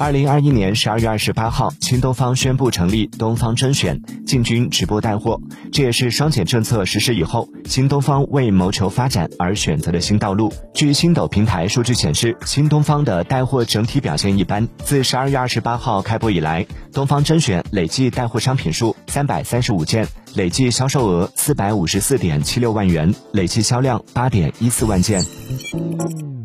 二零二一年十二月二十八号新东方宣布成立东方甄选进军直播带货。这也是双减政策实施以后新东方为谋求发展而选择的新道路。据星斗平台数据显示新东方的带货整体表现一般。自十二月二十八号开播以来东方甄选累计带货商品数三百三十五件累计销售额四百五十四点七六万元累计销量八点一四万件。